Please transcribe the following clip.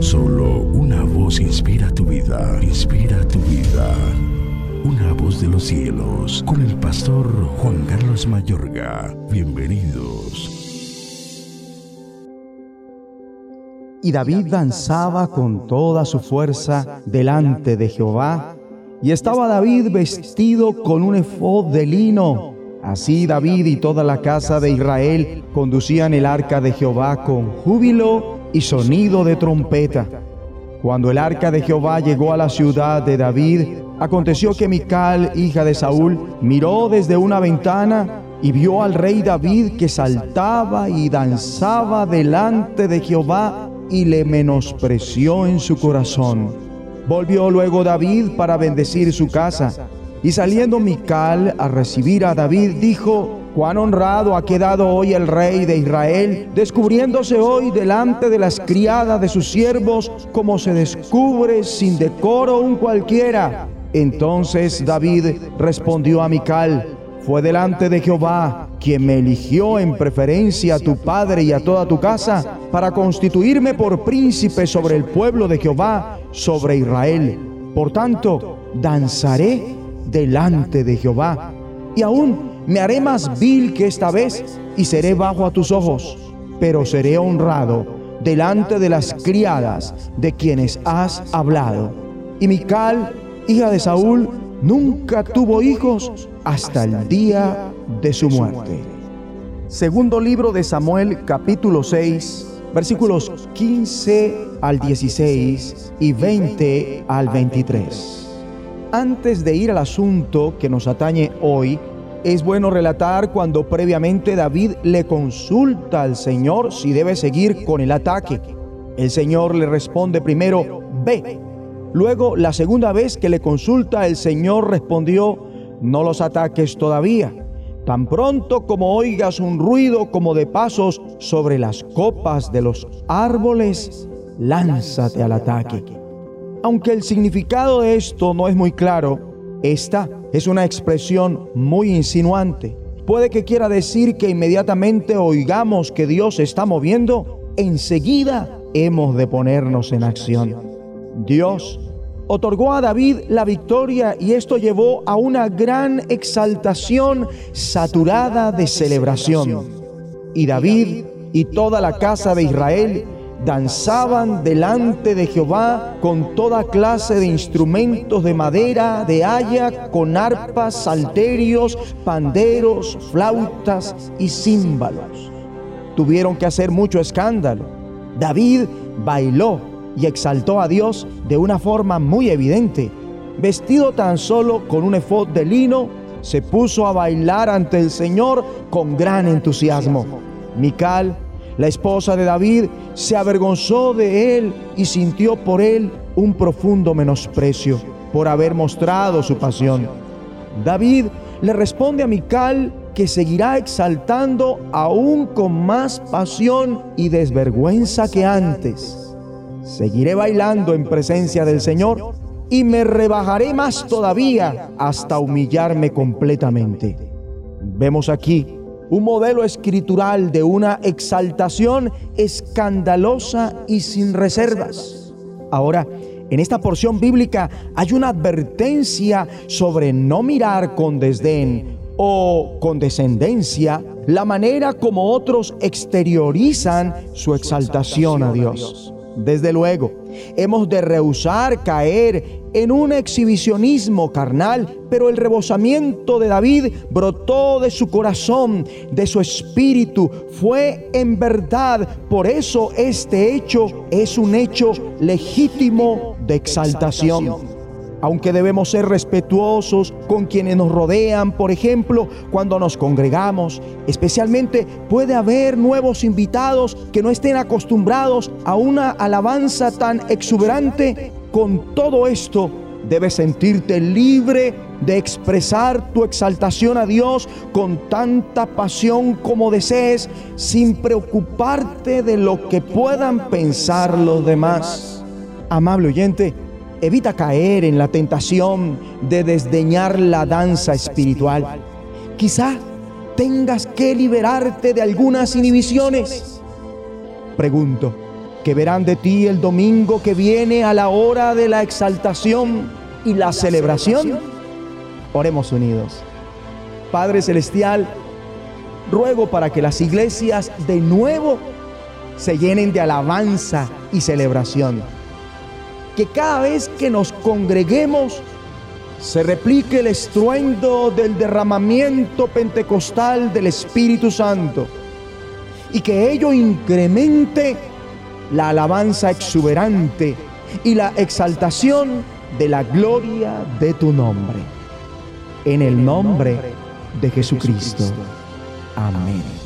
Solo una voz inspira tu vida, inspira tu vida. Una voz de los cielos, con el pastor Juan Carlos Mayorga. Bienvenidos. Y David danzaba con toda su fuerza delante de Jehová, y estaba David vestido con un efod de lino. Así David y toda la casa de Israel conducían el arca de Jehová con júbilo y sonido de trompeta. Cuando el arca de Jehová llegó a la ciudad de David, aconteció que Mical, hija de Saúl, miró desde una ventana y vio al rey David que saltaba y danzaba delante de Jehová y le menospreció en su corazón. Volvió luego David para bendecir su casa, y saliendo Mical a recibir a David, dijo, cuán honrado ha quedado hoy el rey de Israel, descubriéndose hoy delante de las criadas de sus siervos, como se descubre sin decoro un cualquiera. Entonces David respondió a Mical, fue delante de Jehová quien me eligió en preferencia a tu padre y a toda tu casa para constituirme por príncipe sobre el pueblo de Jehová, sobre Israel. Por tanto, danzaré delante de Jehová y aún me haré más vil que esta vez y seré bajo a tus ojos, pero seré honrado delante de las criadas de quienes has hablado. Y Mical, hija de Saúl, nunca tuvo hijos hasta el día de su muerte. Segundo libro de Samuel capítulo 6 versículos 15 al 16 y 20 al 23. Antes de ir al asunto que nos atañe hoy, es bueno relatar cuando previamente David le consulta al Señor si debe seguir con el ataque. El Señor le responde primero, ve. Luego, la segunda vez que le consulta, el Señor respondió, no los ataques todavía. Tan pronto como oigas un ruido como de pasos sobre las copas de los árboles, lánzate al ataque. Aunque el significado de esto no es muy claro, esta es una expresión muy insinuante. Puede que quiera decir que inmediatamente oigamos que Dios está moviendo, enseguida hemos de ponernos en acción. Dios otorgó a David la victoria y esto llevó a una gran exaltación saturada de celebración. Y David y toda la casa de Israel danzaban delante de Jehová con toda clase de instrumentos de madera, de haya, con arpas, salterios, panderos, flautas y címbalos. Tuvieron que hacer mucho escándalo. David bailó y exaltó a Dios de una forma muy evidente. Vestido tan solo con un efod de lino, se puso a bailar ante el Señor con gran entusiasmo. Mical, la esposa de David, se avergonzó de él y sintió por él un profundo menosprecio por haber mostrado su pasión. David le responde a Mical que seguirá exaltando aún con más pasión y desvergüenza que antes seguiré bailando en presencia del Señor y me rebajaré más todavía hasta humillarme completamente. Vemos aquí un modelo escritural de una exaltación escandalosa y sin reservas. Ahora, en esta porción bíblica hay una advertencia sobre no mirar con desdén o condescendencia la manera como otros exteriorizan su exaltación a Dios. Desde luego, hemos de rehusar caer en un exhibicionismo carnal, pero el rebosamiento de David brotó de su corazón, de su espíritu, fue en verdad. Por eso este hecho es un hecho legítimo de exaltación aunque debemos ser respetuosos con quienes nos rodean, por ejemplo, cuando nos congregamos, especialmente puede haber nuevos invitados que no estén acostumbrados a una alabanza tan exuberante. Con todo esto, debes sentirte libre de expresar tu exaltación a Dios con tanta pasión como desees, sin preocuparte de lo que puedan pensar los demás. Amable oyente, Evita caer en la tentación de desdeñar la danza espiritual. Quizá tengas que liberarte de algunas inhibiciones. Pregunto, que verán de ti el domingo que viene a la hora de la exaltación y la celebración. Oremos unidos. Padre Celestial, ruego para que las iglesias de nuevo se llenen de alabanza y celebración. Que cada vez que nos congreguemos se replique el estruendo del derramamiento pentecostal del Espíritu Santo y que ello incremente la alabanza exuberante y la exaltación de la gloria de tu nombre. En el nombre de Jesucristo. Amén.